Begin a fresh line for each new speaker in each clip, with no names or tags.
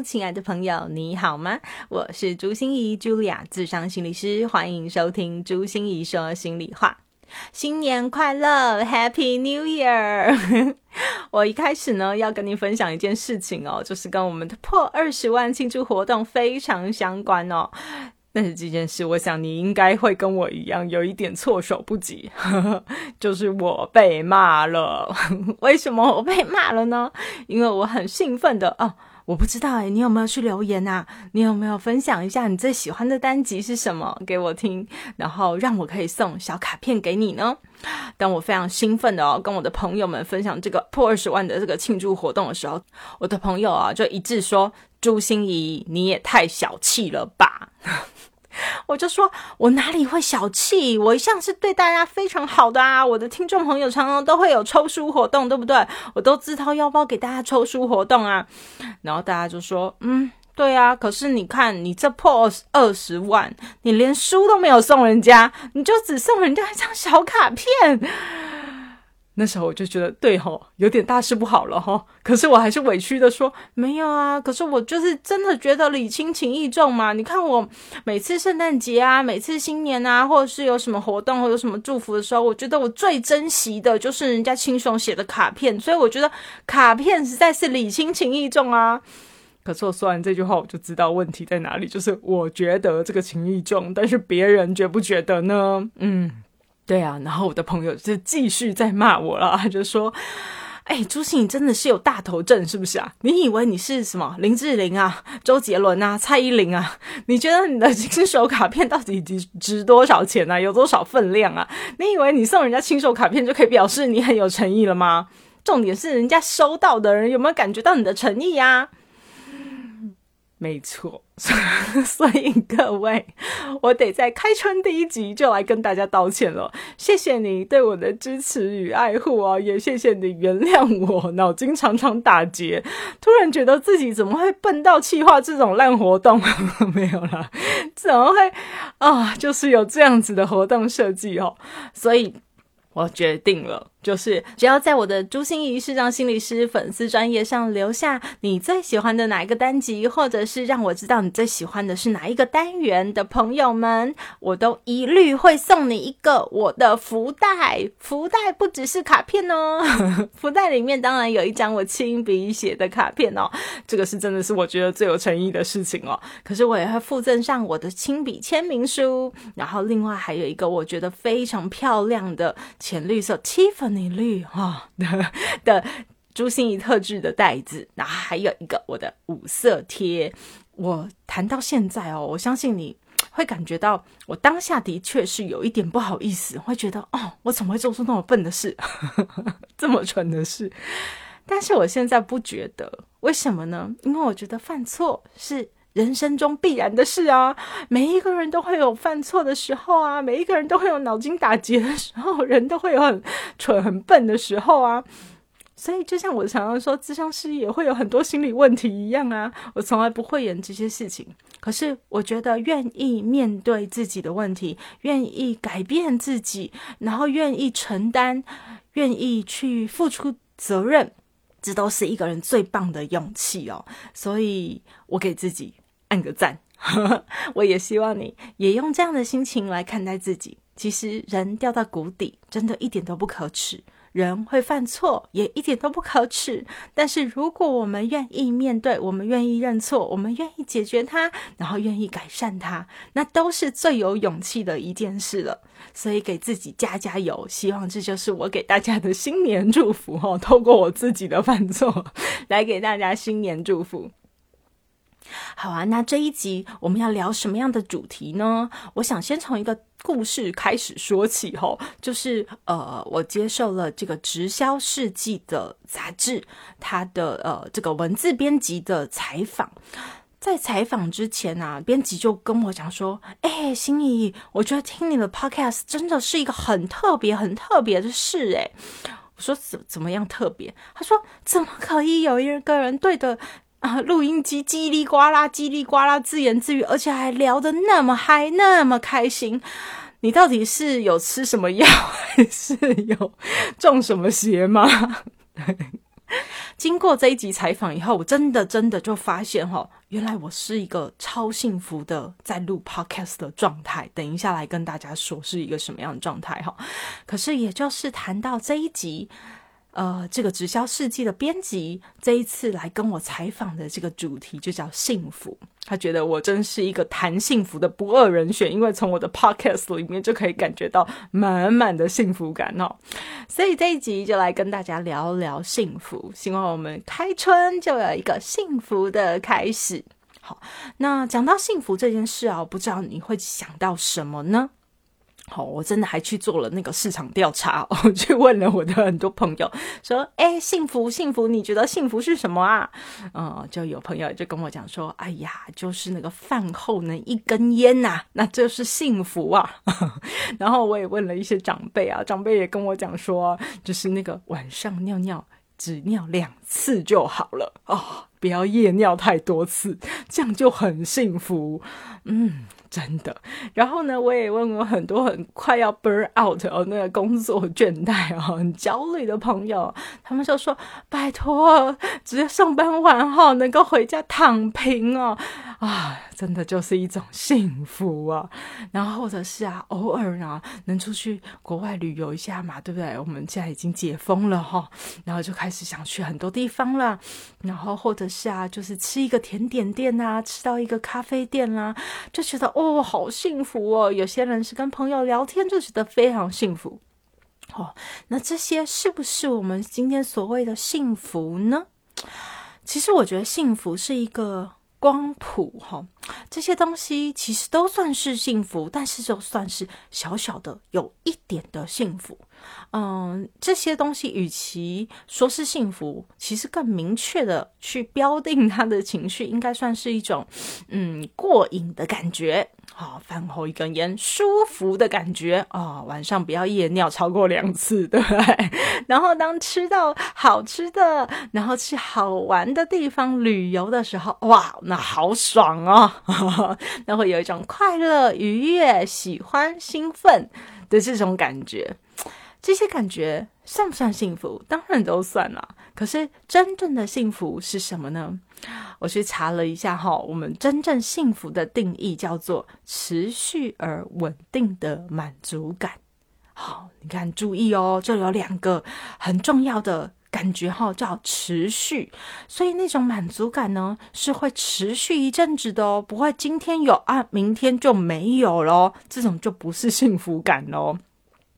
亲爱的朋友，你好吗？我是朱心怡，Julia，智商心理师，欢迎收听朱心怡说心里话。新年快乐，Happy New Year！我一开始呢，要跟您分享一件事情哦，就是跟我们的破二十万庆祝活动非常相关哦。但是这件事，我想你应该会跟我一样，有一点措手不及，就是我被骂了。为什么我被骂了呢？因为我很兴奋的哦。我不知道哎，你有没有去留言啊？你有没有分享一下你最喜欢的单集是什么给我听，然后让我可以送小卡片给你呢？当我非常兴奋的哦，跟我的朋友们分享这个破二十万的这个庆祝活动的时候，我的朋友啊就一致说：“朱心怡，你也太小气了吧！”我就说，我哪里会小气？我一向是对大家非常好的啊！我的听众朋友常常都会有抽书活动，对不对？我都自掏腰包给大家抽书活动啊。然后大家就说，嗯，对啊。可是你看，你这破二十万，你连书都没有送人家，你就只送人家一张小卡片。那时候我就觉得对吼，有点大事不好了吼。可是我还是委屈的说没有啊。可是我就是真的觉得礼轻情意重嘛。你看我每次圣诞节啊，每次新年啊，或者是有什么活动或有什么祝福的时候，我觉得我最珍惜的就是人家亲手写的卡片。所以我觉得卡片实在是礼轻情意重啊。可是我说完这句话，我就知道问题在哪里，就是我觉得这个情意重，但是别人觉不觉得呢？嗯。对啊，然后我的朋友就继续在骂我了，他 就说：“哎，朱信你真的是有大头症是不是啊？你以为你是什么林志玲啊、周杰伦啊、蔡依林啊？你觉得你的 亲手卡片到底值值多少钱啊？有多少分量啊？你以为你送人家亲手卡片就可以表示你很有诚意了吗？重点是人家收到的人有没有感觉到你的诚意呀？”没错，所以各位，我得在开春第一集就来跟大家道歉了。谢谢你对我的支持与爱护啊，也谢谢你原谅我脑筋常常打结，突然觉得自己怎么会笨到气化这种烂活动？没有啦，怎么会啊？就是有这样子的活动设计哦，所以。我决定了，就是只要在我的朱心怡视障心理师粉丝专业上留下你最喜欢的哪一个单集，或者是让我知道你最喜欢的是哪一个单元的朋友们，我都一律会送你一个我的福袋。福袋不只是卡片哦，福袋里面当然有一张我亲笔写的卡片哦，这个是真的是我觉得最有诚意的事情哦。可是我也会附赠上我的亲笔签名书，然后另外还有一个我觉得非常漂亮的。浅绿色七粉你绿哈的的朱心怡特制的袋子，然后还有一个我的五色贴。我谈到现在哦，我相信你会感觉到我当下的确是有一点不好意思，会觉得哦，我怎么会做出那么笨的事，这么蠢的事？但是我现在不觉得，为什么呢？因为我觉得犯错是。人生中必然的事啊，每一个人都会有犯错的时候啊，每一个人都会有脑筋打结的时候，人都会有很蠢、很笨的时候啊。所以，就像我常常说，智商师也会有很多心理问题一样啊。我从来不会演这些事情，可是我觉得愿意面对自己的问题，愿意改变自己，然后愿意承担，愿意去付出责任，这都是一个人最棒的勇气哦。所以我给自己。按个赞，我也希望你也用这样的心情来看待自己。其实人掉到谷底，真的一点都不可耻。人会犯错，也一点都不可耻。但是如果我们愿意面对，我们愿意认错，我们愿意解决它，然后愿意改善它，那都是最有勇气的一件事了。所以给自己加加油，希望这就是我给大家的新年祝福哦。透过我自己的犯错，来给大家新年祝福。好啊，那这一集我们要聊什么样的主题呢？我想先从一个故事开始说起，吼，就是呃，我接受了这个《直销世纪》的杂志，它的呃这个文字编辑的采访。在采访之前啊，编辑就跟我讲说：“哎，心怡，我觉得听你的 podcast 真的是一个很特别、很特别的事。”哎，我说怎怎么样特别？他说：“怎么可以有一个人对着啊录音机叽里呱啦、叽里呱啦自言自语，而且还聊得那么嗨、那么开心？你到底是有吃什么药，还是有中什么邪吗？” 经过这一集采访以后，我真的真的就发现哈，原来我是一个超幸福的在录 podcast 的状态。等一下来跟大家说是一个什么样的状态哈。可是也就是谈到这一集。呃，这个直销世纪的编辑这一次来跟我采访的这个主题就叫幸福。他觉得我真是一个谈幸福的不二人选，因为从我的 podcast 里面就可以感觉到满满的幸福感哦。所以这一集就来跟大家聊聊幸福，希望我们开春就有一个幸福的开始。好，那讲到幸福这件事啊，不知道你会想到什么呢？好，我真的还去做了那个市场调查，我去问了我的很多朋友，说：“哎，幸福，幸福，你觉得幸福是什么啊？”嗯，就有朋友就跟我讲说：“哎呀，就是那个饭后呢一根烟呐，那就是幸福啊。”然后我也问了一些长辈啊，长辈也跟我讲说，就是那个晚上尿尿只尿两次就好了啊，不要夜尿太多次，这样就很幸福。嗯。真的，然后呢，我也问过很多很快要 burn out 哦，那个工作倦怠哦，很焦虑的朋友，他们就说：“拜托，直接上班完哈，能够回家躺平哦，啊，真的就是一种幸福啊。”然后或者是啊，偶尔啊，能出去国外旅游一下嘛，对不对？我们现在已经解封了哈，然后就开始想去很多地方了。然后或者是啊，就是吃一个甜点店啊，吃到一个咖啡店啦，就觉得。哦，好幸福哦！有些人是跟朋友聊天就觉得非常幸福。哦，那这些是不是我们今天所谓的幸福呢？其实我觉得幸福是一个光谱哈，这些东西其实都算是幸福，但是就算是小小的有一点的幸福。嗯，这些东西与其说是幸福，其实更明确的去标定他的情绪，应该算是一种嗯过瘾的感觉。好，饭后一根烟，舒服的感觉啊！晚上不要夜尿超过两次，对不对？然后当吃到好吃的，然后去好玩的地方旅游的时候，哇，那好爽哦！那会有一种快乐、愉悦、喜欢、兴奋的这种感觉。这些感觉算不算幸福？当然都算啦。可是真正的幸福是什么呢？我去查了一下哈，我们真正幸福的定义叫做持续而稳定的满足感。好，你看，注意哦，这有两个很重要的感觉哈，叫持续。所以那种满足感呢，是会持续一阵子的哦，不会今天有啊，明天就没有咯。这种就不是幸福感喽。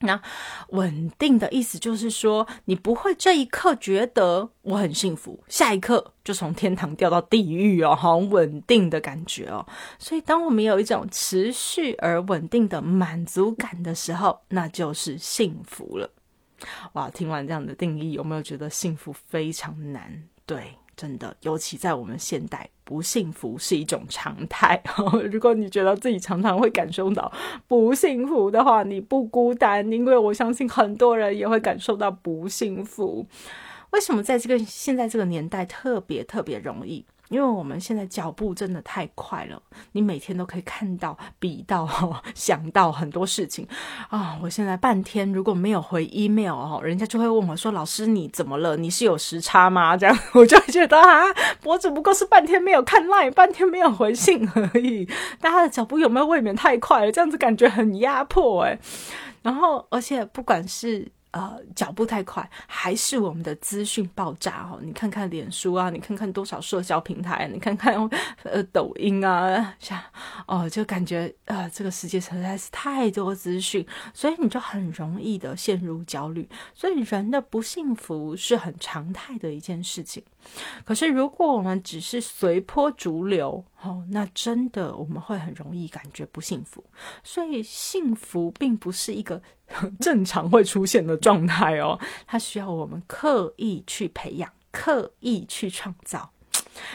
那稳定的意思就是说，你不会这一刻觉得我很幸福，下一刻就从天堂掉到地狱哦，好稳定的感觉哦。所以，当我们有一种持续而稳定的满足感的时候，那就是幸福了。哇，听完这样的定义，有没有觉得幸福非常难？对。真的，尤其在我们现代，不幸福是一种常态。如果你觉得自己常常会感受到不幸福的话，你不孤单，因为我相信很多人也会感受到不幸福。为什么在这个现在这个年代特别特别容易？因为我们现在脚步真的太快了，你每天都可以看到、比到、想到很多事情啊！我现在半天如果没有回 email 哦，人家就会问我说：“老师你怎么了？你是有时差吗？”这样我就觉得啊，我只不过是半天没有看 line，半天没有回信而已。大家的脚步有没有未免太快了？这样子感觉很压迫诶。然后而且不管是。呃，脚步太快，还是我们的资讯爆炸哦？你看看脸书啊，你看看多少社交平台，你看看 呃抖音啊，像哦，就感觉呃，这个世界实在是太多资讯，所以你就很容易的陷入焦虑。所以人的不幸福是很常态的一件事情。可是如果我们只是随波逐流，哦，那真的我们会很容易感觉不幸福。所以幸福并不是一个。正常会出现的状态哦，它需要我们刻意去培养，刻意去创造。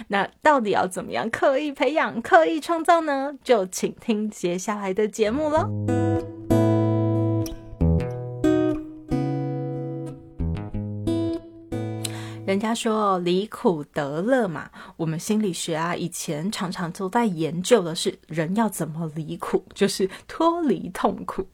那到底要怎么样刻意培养、刻意创造呢？就请听接下来的节目喽。人家说离苦得乐嘛，我们心理学啊，以前常常都在研究的是人要怎么离苦，就是脱离痛苦。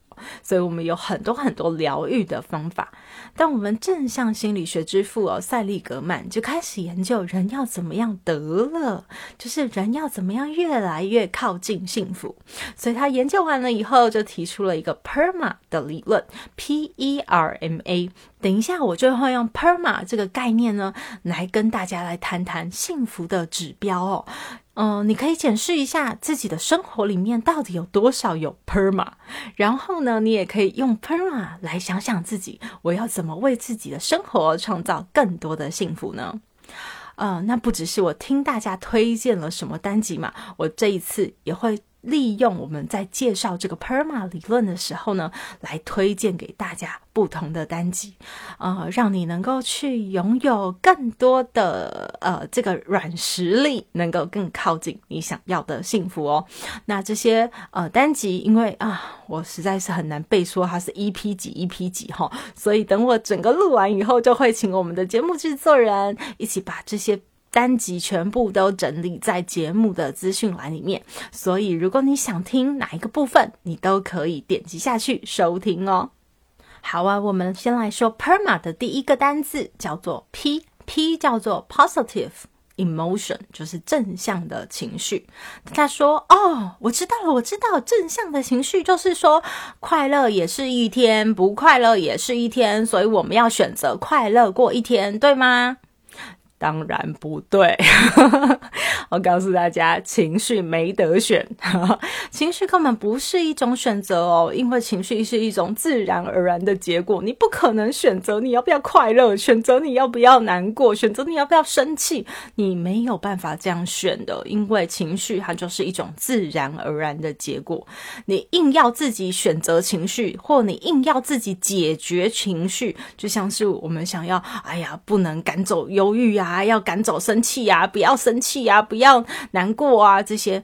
所以我们有很多很多疗愈的方法，但我们正向心理学之父哦，塞利格曼就开始研究人要怎么样得了，就是人要怎么样越来越靠近幸福。所以他研究完了以后，就提出了一个 PERMA 的理论，P E R M A。等一下，我就会用 PERMA 这个概念呢，来跟大家来谈谈幸福的指标哦。嗯，你可以检视一下自己的生活里面到底有多少有 PERMA，然后呢，你也可以用 PERMA 来想想自己，我要怎么为自己的生活创造更多的幸福呢？呃，那不只是我听大家推荐了什么单集嘛，我这一次也会。利用我们在介绍这个 PERMA 理论的时候呢，来推荐给大家不同的单集，呃，让你能够去拥有更多的呃这个软实力，能够更靠近你想要的幸福哦。那这些呃单集，因为啊，我实在是很难背说它是 EP 几 EP 几哈，所以等我整个录完以后，就会请我们的节目制作人一起把这些。单集全部都整理在节目的资讯栏里面，所以如果你想听哪一个部分，你都可以点击下去收听哦。好啊，我们先来说 PERMA 的第一个单字，叫做 P，P 叫做 Positive Emotion，就是正向的情绪。他说：“哦，我知道了，我知道，正向的情绪就是说，快乐也是一天，不快乐也是一天，所以我们要选择快乐过一天，对吗？”当然不对，我告诉大家，情绪没得选，情绪根本不是一种选择哦，因为情绪是一种自然而然的结果，你不可能选择你要不要快乐，选择你要不要难过，选择你要不要生气，你没有办法这样选的，因为情绪它就是一种自然而然的结果，你硬要自己选择情绪，或你硬要自己解决情绪，就像是我们想要，哎呀，不能赶走忧郁啊。啊，要赶走生气呀！不要生气呀！不要难过啊！这些，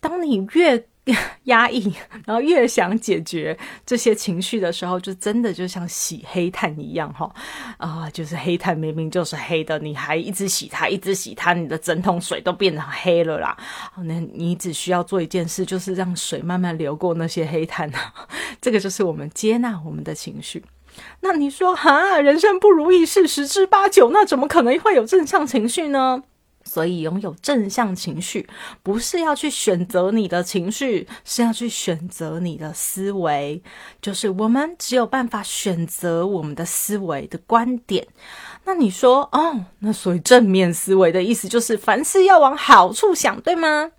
当你越 压抑，然后越想解决这些情绪的时候，就真的就像洗黑炭一样哈啊！就是黑炭明明就是黑的，你还一直洗它，一直洗它，你的整桶水都变成黑了啦。那你只需要做一件事，就是让水慢慢流过那些黑炭啊。这个就是我们接纳我们的情绪。那你说哈，人生不如意事十之八九，那怎么可能会有正向情绪呢？所以拥有正向情绪，不是要去选择你的情绪，是要去选择你的思维。就是我们只有办法选择我们的思维的观点。那你说哦，那所以正面思维的意思就是凡事要往好处想，对吗？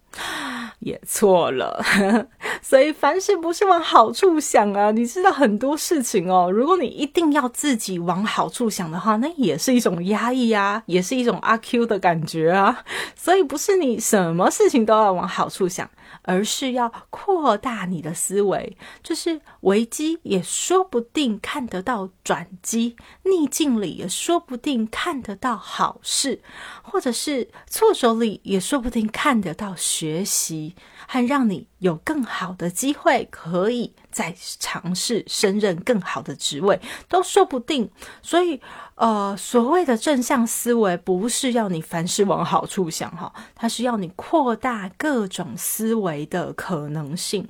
也错了，所以凡事不是往好处想啊！你知道很多事情哦，如果你一定要自己往好处想的话，那也是一种压抑啊，也是一种阿 Q 的感觉啊。所以不是你什么事情都要往好处想。而是要扩大你的思维，就是危机也说不定看得到转机，逆境里也说不定看得到好事，或者是挫折里也说不定看得到学学习，还让你有更好的机会可以。再尝试升任更好的职位都说不定，所以呃，所谓的正向思维不是要你凡事往好处想哈，它是要你扩大各种思维的可能性，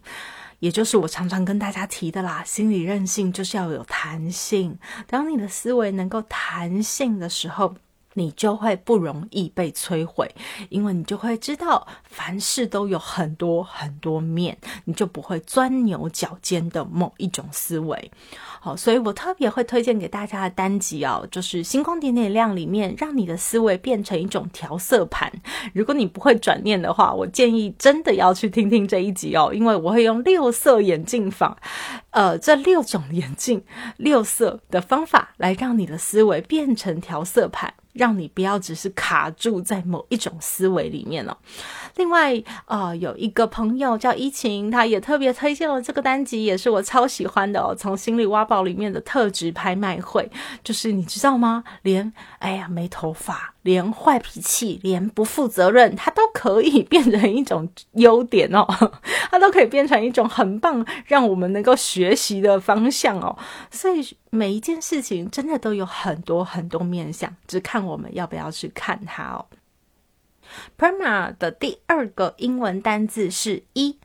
也就是我常常跟大家提的啦，心理韧性就是要有弹性。当你的思维能够弹性的时候。你就会不容易被摧毁，因为你就会知道凡事都有很多很多面，你就不会钻牛角尖的某一种思维。好，所以我特别会推荐给大家的单集哦，就是《星光点点亮》里面，让你的思维变成一种调色盘。如果你不会转念的话，我建议真的要去听听这一集哦，因为我会用六色眼镜法，呃，这六种眼镜六色的方法来让你的思维变成调色盘。让你不要只是卡住在某一种思维里面哦。另外，呃，有一个朋友叫依晴，他也特别推荐了这个单集，也是我超喜欢的哦。从心理挖宝里面的特质拍卖会，就是你知道吗？连哎呀没头发。连坏脾气、连不负责任，它都可以 变成一种优点哦，它都可以变成一种很棒，让我们能够学习的方向哦。所以每一件事情真的都有很多很多面向，只看我们要不要去看它哦。Perma 的第二个英文单字是一，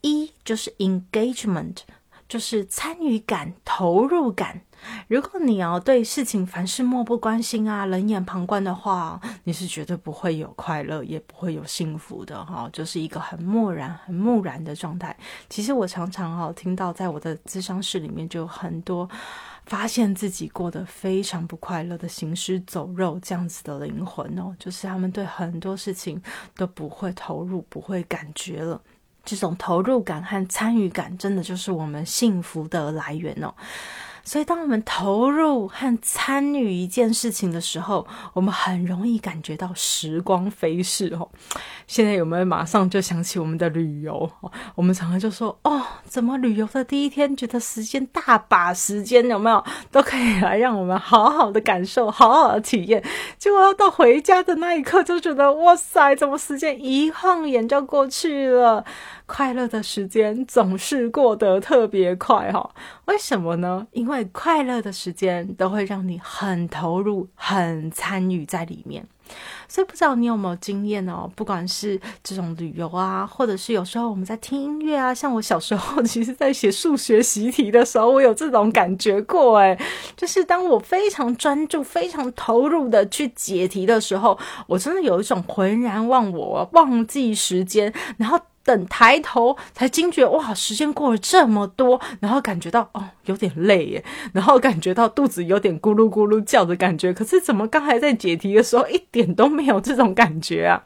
一就是 engagement，就是参与感、投入感。如果你要对事情凡事漠不关心啊，冷眼旁观的话，你是绝对不会有快乐，也不会有幸福的哈，就是一个很漠然、很木然的状态。其实我常常哈听到，在我的咨商室里面，就有很多发现自己过得非常不快乐的行尸走肉这样子的灵魂哦，就是他们对很多事情都不会投入，不会感觉了。这种投入感和参与感，真的就是我们幸福的来源哦。所以，当我们投入和参与一件事情的时候，我们很容易感觉到时光飞逝哦。现在有没有马上就想起我们的旅游？我们常常就说：“哦，怎么旅游的第一天觉得时间大把时间有没有都可以来让我们好好的感受、好好的体验？”结果到回家的那一刻，就觉得：“哇塞，怎么时间一晃眼就过去了？快乐的时间总是过得特别快哈。为什么呢？因为快乐的时间都会让你很投入、很参与在里面，所以不知道你有没有经验哦？不管是这种旅游啊，或者是有时候我们在听音乐啊，像我小时候，其实在写数学习题的时候，我有这种感觉过。诶，就是当我非常专注、非常投入的去解题的时候，我真的有一种浑然忘我、忘记时间，然后。等抬头才惊觉，哇，时间过了这么多，然后感觉到哦，有点累耶，然后感觉到肚子有点咕噜咕噜叫的感觉。可是怎么刚才在解题的时候一点都没有这种感觉啊？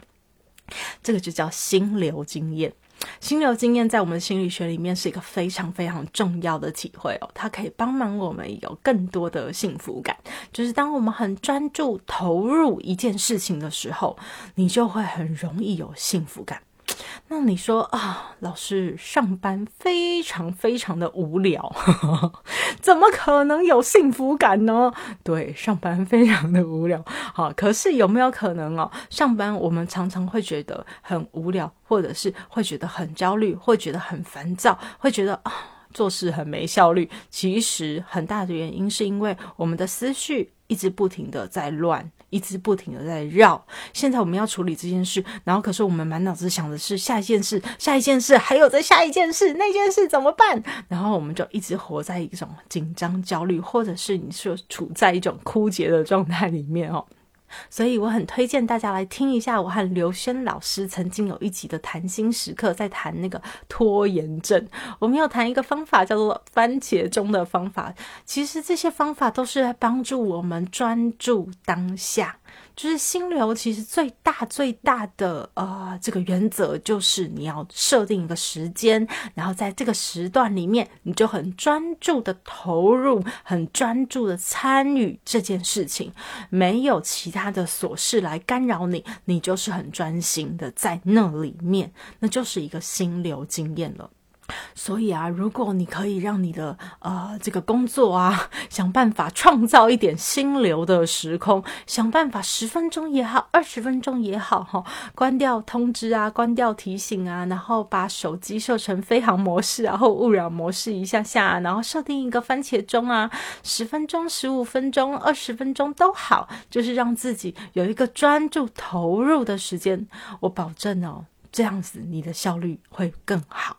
这个就叫心流经验。心流经验在我们心理学里面是一个非常非常重要的体会哦，它可以帮忙我们有更多的幸福感。就是当我们很专注投入一件事情的时候，你就会很容易有幸福感。那你说啊，老师上班非常非常的无聊，怎么可能有幸福感呢？对，上班非常的无聊。好，可是有没有可能哦？上班我们常常会觉得很无聊，或者是会觉得很焦虑，会觉得很烦躁，会觉得啊做事很没效率。其实很大的原因是因为我们的思绪一直不停的在乱。一直不停的在绕，现在我们要处理这件事，然后可是我们满脑子想的是下一件事，下一件事，还有再下一件事，那件事怎么办？然后我们就一直活在一种紧张、焦虑，或者是你说处在一种枯竭的状态里面哦。所以我很推荐大家来听一下，我和刘轩老师曾经有一集的谈心时刻，在谈那个拖延症。我们要谈一个方法，叫做番茄钟的方法。其实这些方法都是帮助我们专注当下。就是心流，其实最大最大的呃这个原则就是你要设定一个时间，然后在这个时段里面，你就很专注的投入，很专注的参与这件事情，没有其他的琐事来干扰你，你就是很专心的在那里面，那就是一个心流经验了。所以啊，如果你可以让你的呃这个工作啊，想办法创造一点心流的时空，想办法十分钟也好，二十分钟也好，哈，关掉通知啊，关掉提醒啊，然后把手机设成飞行模式，然后勿扰模式一下下，然后设定一个番茄钟啊，十分钟、十五分钟、二十分钟都好，就是让自己有一个专注投入的时间。我保证哦，这样子你的效率会更好。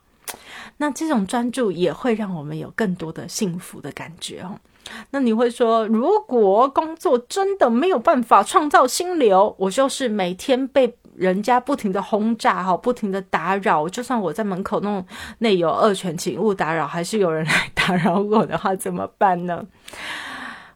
那这种专注也会让我们有更多的幸福的感觉哦。那你会说，如果工作真的没有办法创造心流，我就是每天被人家不停的轰炸哈，不停的打扰，就算我在门口弄内有恶犬，请勿打扰，还是有人来打扰我的话，怎么办呢？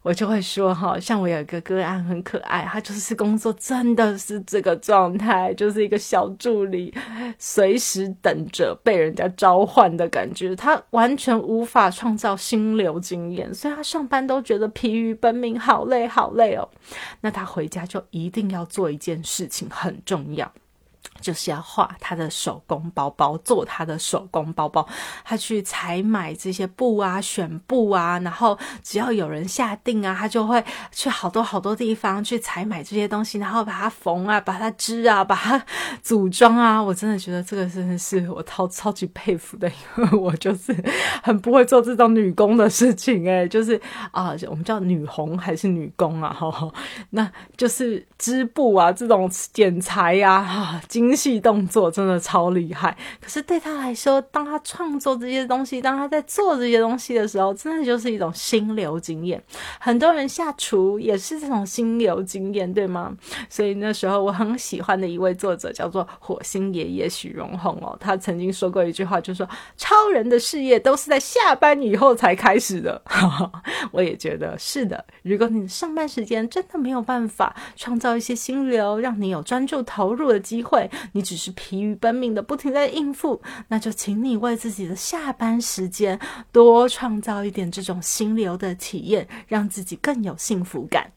我就会说哈，像我有一个个案很可爱，他就是工作真的是这个状态，就是一个小助理，随时等着被人家召唤的感觉，他完全无法创造心流经验，所以他上班都觉得疲于奔命，好累好累哦。那他回家就一定要做一件事情，很重要。就是要画他的手工包包，做他的手工包包。他去采买这些布啊，选布啊，然后只要有人下定啊，他就会去好多好多地方去采买这些东西，然后把它缝啊，把它织啊，把它组装啊。我真的觉得这个真的是我超超级佩服的，因为我就是很不会做这种女工的事情哎，就是啊，我们叫女红还是女工啊？哈，那就是织布啊，这种剪裁呀，哈，精。细动作真的超厉害，可是对他来说，当他创作这些东西，当他在做这些东西的时候，真的就是一种心流经验。很多人下厨也是这种心流经验，对吗？所以那时候我很喜欢的一位作者叫做火星爷爷许荣宏哦，他曾经说过一句话，就说超人的事业都是在下班以后才开始的。我也觉得是的。如果你上班时间真的没有办法创造一些心流，让你有专注投入的机会。你只是疲于奔命的，不停在应付，那就请你为自己的下班时间多创造一点这种心流的体验，让自己更有幸福感。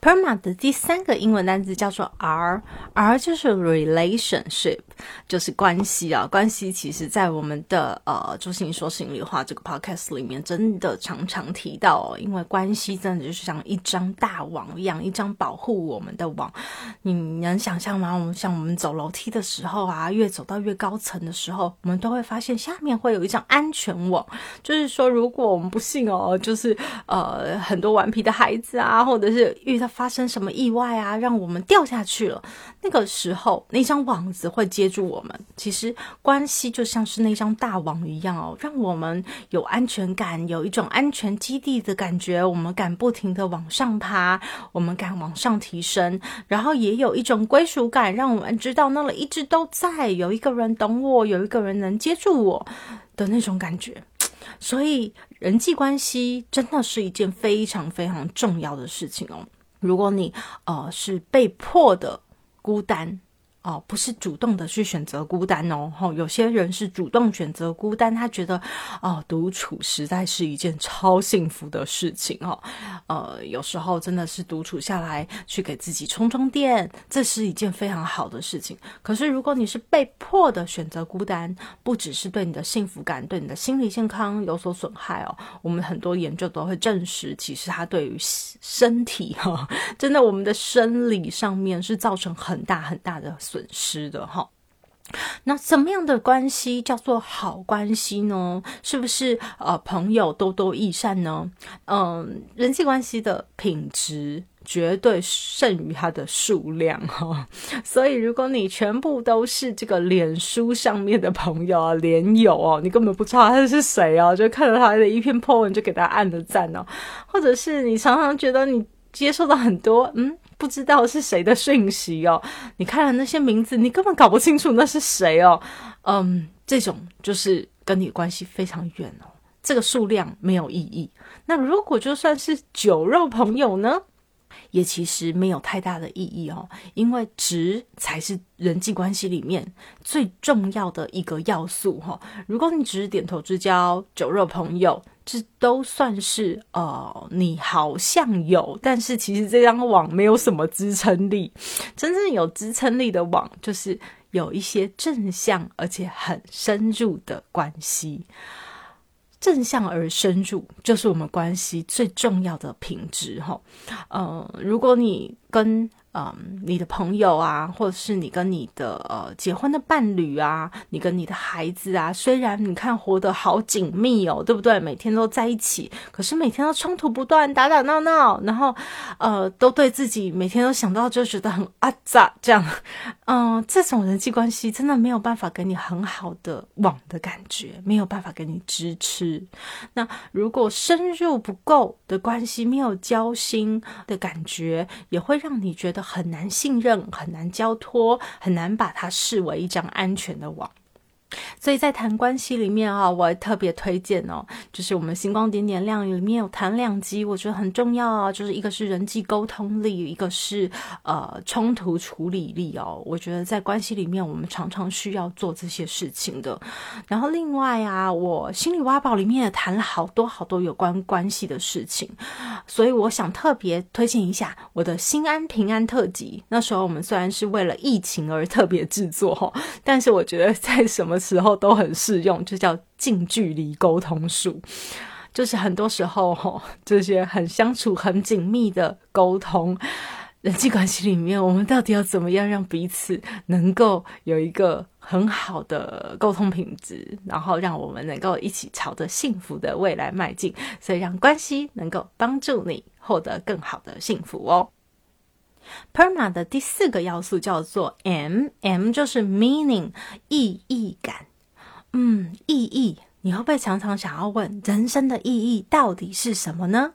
Perma 的第三个英文单词叫做 R，R 就是 relationship，就是关系啊。关系其实，在我们的呃，朱心说心里话这个 podcast 里面，真的常常提到哦。因为关系真的就是像一张大网一样，一张保护我们的网。你能想象吗？我们像我们走楼梯的时候啊，越走到越高层的时候，我们都会发现下面会有一张安全网。就是说，如果我们不幸哦，就是呃，很多顽皮的孩子啊，或者是遇到发生什么意外啊，让我们掉下去了？那个时候，那张网子会接住我们。其实关系就像是那张大网一样哦，让我们有安全感，有一种安全基地的感觉。我们敢不停的往上爬，我们敢往上提升，然后也有一种归属感，让我们知道那里一直都在，有一个人懂我，有一个人能接住我的那种感觉。所以，人际关系真的是一件非常非常重要的事情哦。如果你呃是被迫的孤单哦，不是主动的去选择孤单哦，吼，有些人是主动选择孤单，他觉得哦，独处实在是一件超幸福的事情哦，呃，有时候真的是独处下来去给自己充充电，这是一件非常好的事情。可是如果你是被迫的选择孤单，不只是对你的幸福感，对你的心理健康有所损害哦。我们很多研究都会证实，其实它对于身体哈，真的我们的生理上面是造成很大很大的。损失的哈，那怎么样的关系叫做好关系呢？是不是呃朋友多多益善呢？嗯，人际关系的品质绝对胜于它的数量哈。所以如果你全部都是这个脸书上面的朋友啊，连友哦，你根本不知道他是谁哦，就看到他的一篇 po 文就给他按了赞哦，或者是你常常觉得你接受到很多嗯。不知道是谁的讯息哦，你看了那些名字，你根本搞不清楚那是谁哦。嗯，这种就是跟你关系非常远哦，这个数量没有意义。那如果就算是酒肉朋友呢？也其实没有太大的意义哦，因为值才是人际关系里面最重要的一个要素哈。如果你只是点头之交、酒肉朋友，这都算是呃，你好像有，但是其实这张网没有什么支撑力。真正有支撑力的网，就是有一些正向而且很深入的关系。正向而深入，就是我们关系最重要的品质哈。呃，如果你跟嗯，你的朋友啊，或者是你跟你的呃结婚的伴侣啊，你跟你的孩子啊，虽然你看活得好紧密哦，对不对？每天都在一起，可是每天都冲突不断，打打闹闹，然后呃，都对自己每天都想到就觉得很阿杂这样，嗯，这种人际关系真的没有办法给你很好的网的感觉，没有办法给你支持。那如果深入不够的关系，没有交心的感觉，也会让你觉得。很难信任，很难交托，很难把它视为一张安全的网。所以在谈关系里面啊，我特别推荐哦，就是我们星光点点亮里面有谈两集，我觉得很重要啊，就是一个是人际沟通力，一个是呃冲突处理力哦。我觉得在关系里面，我们常常需要做这些事情的。然后另外啊，我心理挖宝里面也谈了好多好多有关关系的事情，所以我想特别推荐一下我的心安平安特辑。那时候我们虽然是为了疫情而特别制作哈，但是我觉得在什么时候都很适用，就叫近距离沟通术。就是很多时候哈，这些很相处很紧密的沟通人际关系里面，我们到底要怎么样让彼此能够有一个很好的沟通品质，然后让我们能够一起朝着幸福的未来迈进，所以让关系能够帮助你获得更好的幸福哦。Perma 的第四个要素叫做 M，M 就是 meaning 意义感。嗯，意义，你会不会常常想要问人生的意义到底是什么呢？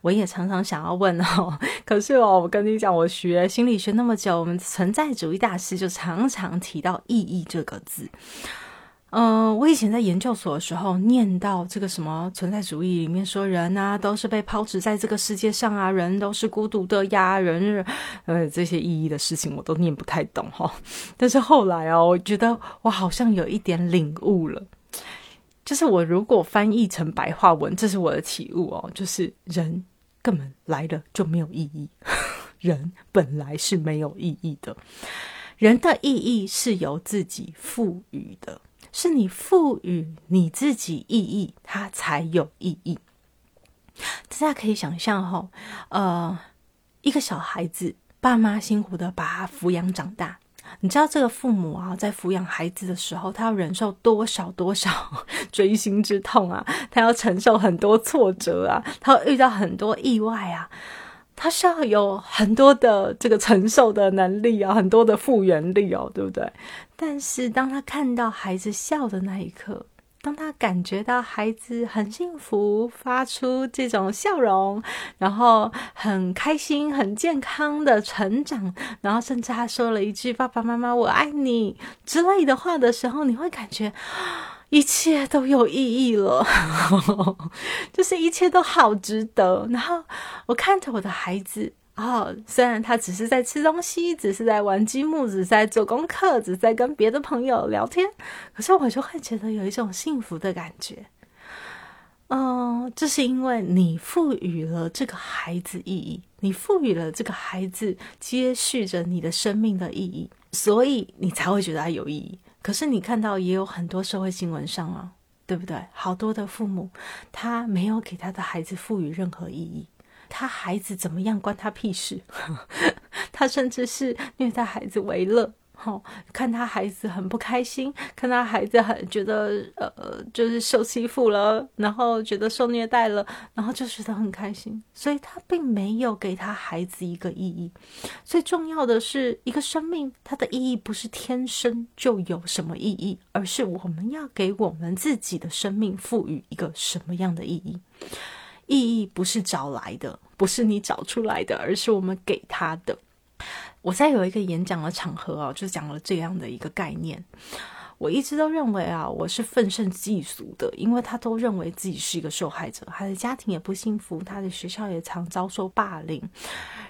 我也常常想要问哦。可是哦，我跟你讲，我学心理学那么久，我们存在主义大师就常常提到意义这个字。嗯，我以前在研究所的时候，念到这个什么存在主义里面说人啊都是被抛掷在这个世界上啊，人都是孤独的呀，人呃这些意义的事情我都念不太懂哈。但是后来啊，我觉得我好像有一点领悟了，就是我如果翻译成白话文，这是我的体悟哦，就是人根本来了就没有意义，人本来是没有意义的，人的意义是由自己赋予的。是你赋予你自己意义，它才有意义。大家可以想象哈，呃，一个小孩子，爸妈辛苦的把他抚养长大，你知道这个父母啊，在抚养孩子的时候，他要忍受多少多少锥心之痛啊，他要承受很多挫折啊，他要遇到很多意外啊。他需要有很多的这个承受的能力啊，很多的复原力哦，对不对？但是当他看到孩子笑的那一刻，当他感觉到孩子很幸福，发出这种笑容，然后很开心、很健康的成长，然后甚至他说了一句“爸爸妈妈，我爱你”之类的话的时候，你会感觉。一切都有意义了，就是一切都好值得。然后我看着我的孩子，哦，虽然他只是在吃东西，只是在玩积木，只是在做功课，只是在跟别的朋友聊天，可是我就会觉得有一种幸福的感觉。嗯，这是因为你赋予了这个孩子意义，你赋予了这个孩子接续着你的生命的意义，所以你才会觉得他有意义。可是你看到也有很多社会新闻上啊，对不对？好多的父母他没有给他的孩子赋予任何意义，他孩子怎么样关他屁事？他甚至是虐待孩子为乐。好，看他孩子很不开心，看他孩子很觉得呃，就是受欺负了，然后觉得受虐待了，然后就觉得很开心，所以他并没有给他孩子一个意义。最重要的是，一个生命它的意义不是天生就有什么意义，而是我们要给我们自己的生命赋予一个什么样的意义。意义不是找来的，不是你找出来的，而是我们给他的。我在有一个演讲的场合啊，就讲了这样的一个概念。我一直都认为啊，我是愤世嫉俗的，因为他都认为自己是一个受害者，他的家庭也不幸福，他的学校也常遭受霸凌，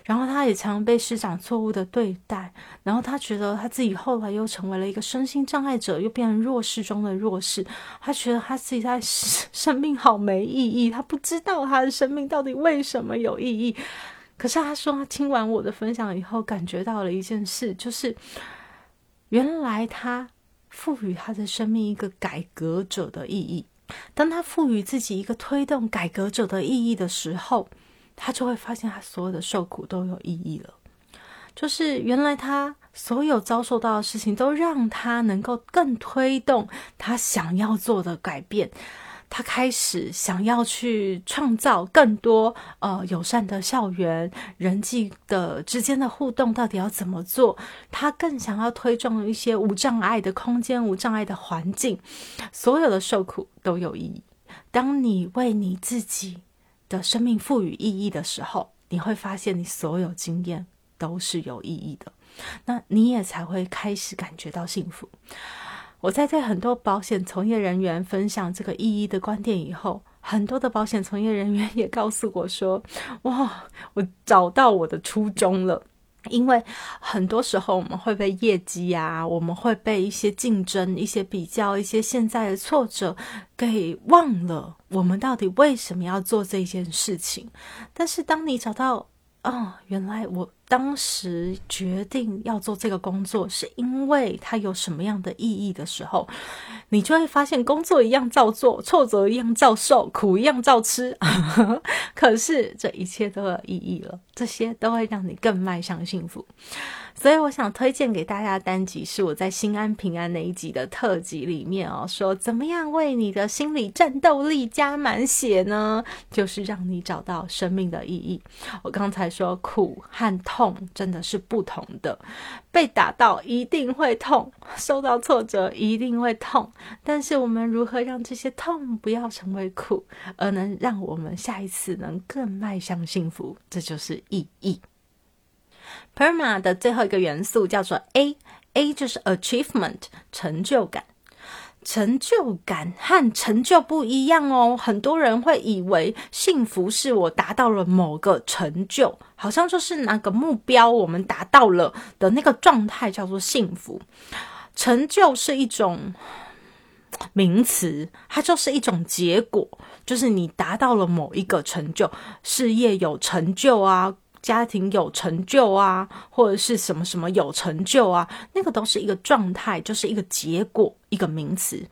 然后他也常被师长错误的对待，然后他觉得他自己后来又成为了一个身心障碍者，又变成弱势中的弱势，他觉得他自己在生 命好没意义，他不知道他的生命到底为什么有意义。可是他说，他听完我的分享以后，感觉到了一件事，就是原来他赋予他的生命一个改革者的意义。当他赋予自己一个推动改革者的意义的时候，他就会发现他所有的受苦都有意义了。就是原来他所有遭受到的事情，都让他能够更推动他想要做的改变。他开始想要去创造更多呃友善的校园，人际的之间的互动到底要怎么做？他更想要推动一些无障碍的空间、无障碍的环境。所有的受苦都有意义。当你为你自己的生命赋予意义的时候，你会发现你所有经验都是有意义的。那你也才会开始感觉到幸福。我在在很多保险从业人员分享这个意义的观点以后，很多的保险从业人员也告诉我说：“ 哇，我找到我的初衷了。”因为很多时候我们会被业绩啊，我们会被一些竞争、一些比较、一些现在的挫折给忘了，我们到底为什么要做这件事情？但是当你找到，哦，原来我。当时决定要做这个工作，是因为它有什么样的意义的时候，你就会发现工作一样照做，挫折一样照受，苦一样照吃。可是这一切都有意义了，这些都会让你更迈向幸福。所以我想推荐给大家的单集是我在心安平安那一集的特辑里面哦，说怎么样为你的心理战斗力加满血呢？就是让你找到生命的意义。我刚才说苦和痛真的是不同的，被打到一定会痛，受到挫折一定会痛，但是我们如何让这些痛不要成为苦，而能让我们下一次能更迈向幸福？这就是意义。Perma 的最后一个元素叫做 A，A 就是 achievement 成就感。成就感和成就不一样哦。很多人会以为幸福是我达到了某个成就，好像就是那个目标我们达到了的那个状态叫做幸福。成就是一种名词，它就是一种结果，就是你达到了某一个成就，事业有成就啊。家庭有成就啊，或者是什么什么有成就啊，那个都是一个状态，就是一个结果，一个名词。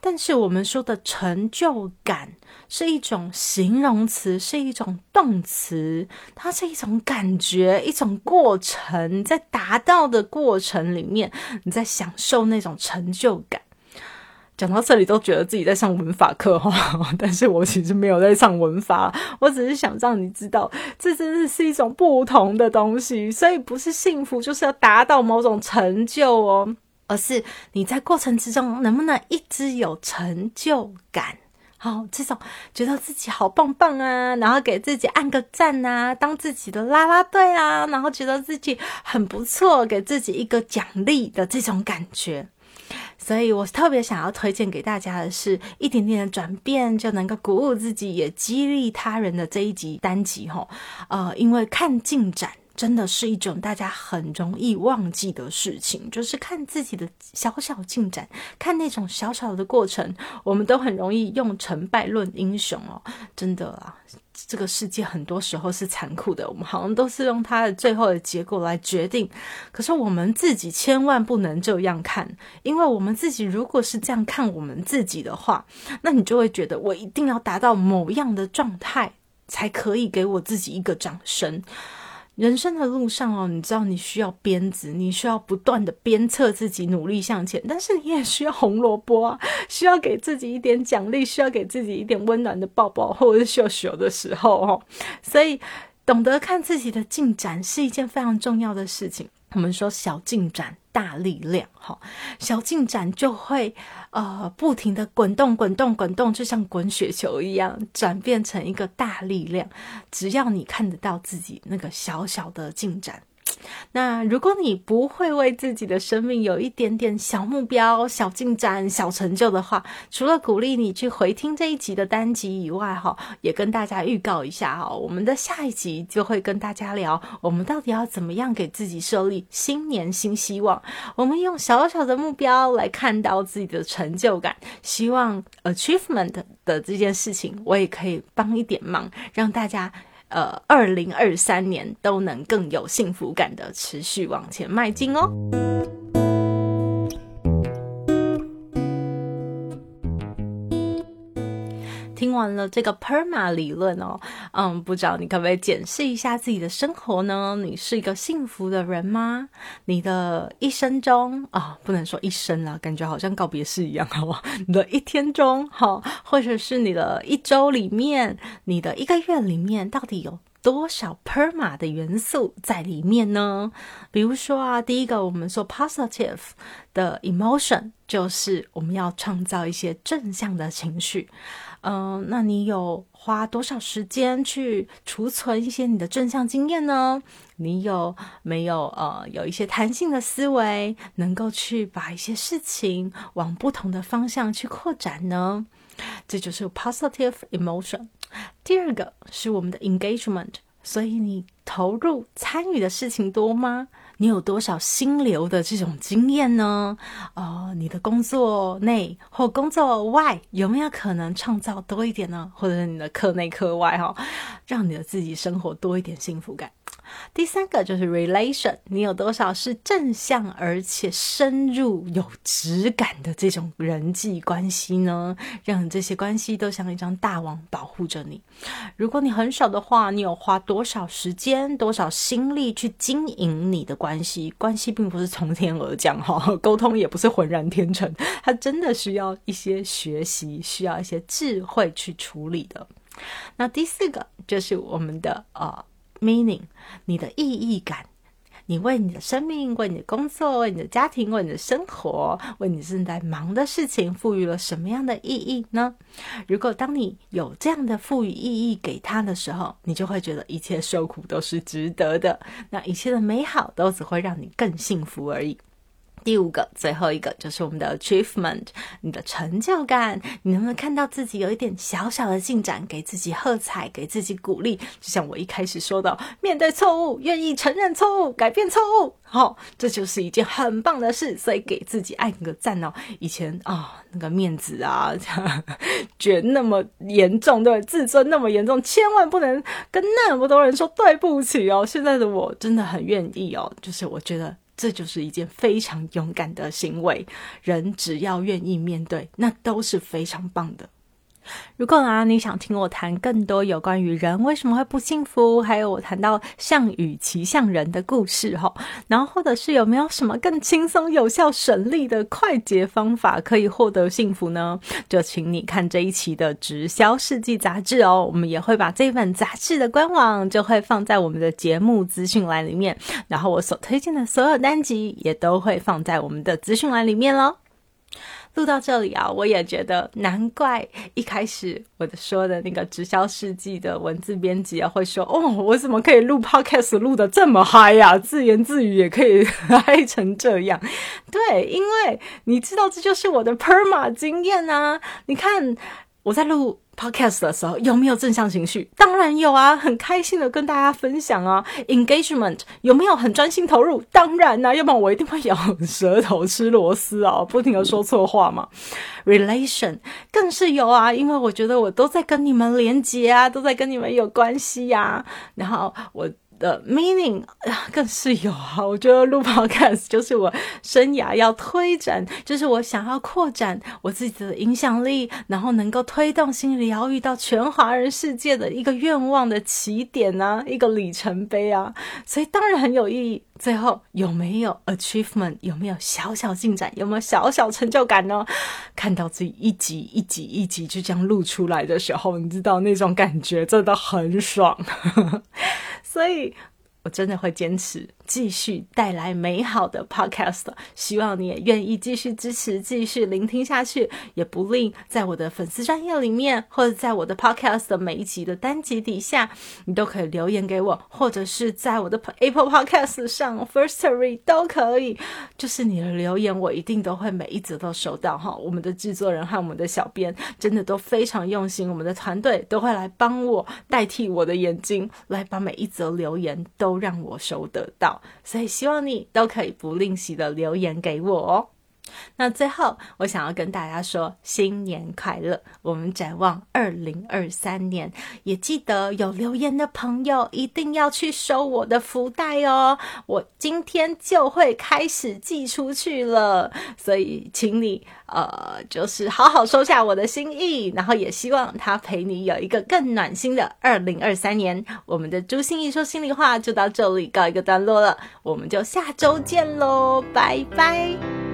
但是我们说的成就感是一种形容词，是一种动词，它是一种感觉，一种过程，在达到的过程里面，你在享受那种成就感。讲到这里都觉得自己在上文法课哈，但是我其实没有在上文法，我只是想让你知道，这真的是一种不同的东西，所以不是幸福就是要达到某种成就哦，而是你在过程之中能不能一直有成就感，好，这种觉得自己好棒棒啊，然后给自己按个赞啊，当自己的啦啦队啊，然后觉得自己很不错，给自己一个奖励的这种感觉。所以我特别想要推荐给大家的是一点点的转变就能够鼓舞自己，也激励他人的这一集单集哈。呃，因为看进展真的是一种大家很容易忘记的事情，就是看自己的小小进展，看那种小小的过程，我们都很容易用成败论英雄哦，真的啊。这个世界很多时候是残酷的，我们好像都是用它的最后的结果来决定。可是我们自己千万不能这样看，因为我们自己如果是这样看我们自己的话，那你就会觉得我一定要达到某样的状态，才可以给我自己一个掌声。人生的路上哦，你知道你需要鞭子，你需要不断的鞭策自己努力向前，但是你也需要红萝卜啊，需要给自己一点奖励，需要给自己一点温暖的抱抱或者是秀秀的时候哦，所以懂得看自己的进展是一件非常重要的事情。我们说小进展大力量，哈，小进展就会呃不停的滚动滚动滚动，就像滚雪球一样，转变成一个大力量。只要你看得到自己那个小小的进展。那如果你不会为自己的生命有一点点小目标、小进展、小成就的话，除了鼓励你去回听这一集的单集以外，哈，也跟大家预告一下哈，我们的下一集就会跟大家聊，我们到底要怎么样给自己设立新年新希望。我们用小小的目标来看到自己的成就感，希望 achievement 的这件事情，我也可以帮一点忙，让大家。呃，二零二三年都能更有幸福感的持续往前迈进哦。听完了这个 PERMA 理论哦，嗯，不知道你可不可以检视一下自己的生活呢？你是一个幸福的人吗？你的一生中啊，不能说一生啦，感觉好像告别式一样，好不好？你的一天中，哈，或者是你的一周里面，你的一个月里面，到底有多少 perma 的元素在里面呢？比如说啊，第一个我们说 positive 的 emotion 就是我们要创造一些正向的情绪。嗯，那你有花多少时间去储存一些你的正向经验呢？你有没有呃有一些弹性的思维，能够去把一些事情往不同的方向去扩展呢？这就是 positive emotion。第二个是我们的 engagement，所以你投入参与的事情多吗？你有多少心流的这种经验呢？呃，你的工作内或工作外有没有可能创造多一点呢？或者是你的课内课外哈，让你的自己生活多一点幸福感？第三个就是 relation，你有多少是正向而且深入有质感的这种人际关系呢？让这些关系都像一张大网保护着你。如果你很少的话，你有花多少时间、多少心力去经营你的关系？关系并不是从天而降哈，沟通也不是浑然天成，它真的需要一些学习，需要一些智慧去处理的。那第四个就是我们的呃。meaning，你的意义感，你为你的生命、为你的工作、为你的家庭、为你的生活、为你正在忙的事情，赋予了什么样的意义呢？如果当你有这样的赋予意义给他的时候，你就会觉得一切受苦都是值得的，那一切的美好都只会让你更幸福而已。第五个，最后一个就是我们的 achievement，你的成就感，你能不能看到自己有一点小小的进展，给自己喝彩，给自己鼓励？就像我一开始说的，面对错误，愿意承认错误，改变错误，好，这就是一件很棒的事，所以给自己按个赞哦。以前啊，那个面子啊，觉那么严重，对自尊那么严重，千万不能跟那么多人说对不起哦。现在的我真的很愿意哦，就是我觉得。这就是一件非常勇敢的行为。人只要愿意面对，那都是非常棒的。如果啊，你想听我谈更多有关于人为什么会不幸福，还有我谈到项羽骑象人的故事哈，然后或者是有没有什么更轻松、有效、省力的快捷方法可以获得幸福呢？就请你看这一期的《直销世纪》杂志哦。我们也会把这本杂志的官网就会放在我们的节目资讯栏里面，然后我所推荐的所有单集也都会放在我们的资讯栏里面喽。录到这里啊，我也觉得难怪一开始我的说的那个直销世纪的文字编辑啊会说哦，我怎么可以录 podcast 录的这么嗨呀？自言自语也可以嗨成这样？对，因为你知道这就是我的 perma 经验啊！你看我在录。Podcast 的时候有没有正向情绪？当然有啊，很开心的跟大家分享啊。Engagement 有没有很专心投入？当然啦，要不然我一定会咬舌头吃螺丝啊，不停的说错话嘛。Relation 更是有啊，因为我觉得我都在跟你们连接啊，都在跟你们有关系呀。然后我。的 meaning 更是有啊！我觉得录 podcast 就是我生涯要推展，就是我想要扩展我自己的影响力，然后能够推动心理疗愈到全华人世界的一个愿望的起点啊，一个里程碑啊！所以当然很有意义。最后有没有 achievement？有没有小小进展？有没有小小成就感呢？看到自己一集一集一集就这样录出来的时候，你知道那种感觉真的很爽。所以，我真的会坚持。继续带来美好的 podcast，希望你也愿意继续支持、继续聆听下去，也不吝在我的粉丝专页里面，或者在我的 podcast 的每一集的单集底下，你都可以留言给我，或者是在我的 Apple Podcast 上 Firstory 都可以。就是你的留言，我一定都会每一则都收到哈。我们的制作人和我们的小编真的都非常用心，我们的团队都会来帮我代替我的眼睛，来把每一则留言都让我收得到。所以希望你都可以不吝惜的留言给我哦。那最后，我想要跟大家说新年快乐！我们展望二零二三年，也记得有留言的朋友一定要去收我的福袋哦。我今天就会开始寄出去了，所以请你呃，就是好好收下我的心意，然后也希望他陪你有一个更暖心的二零二三年。我们的朱心怡说心里话就到这里告一个段落了，我们就下周见喽，拜拜。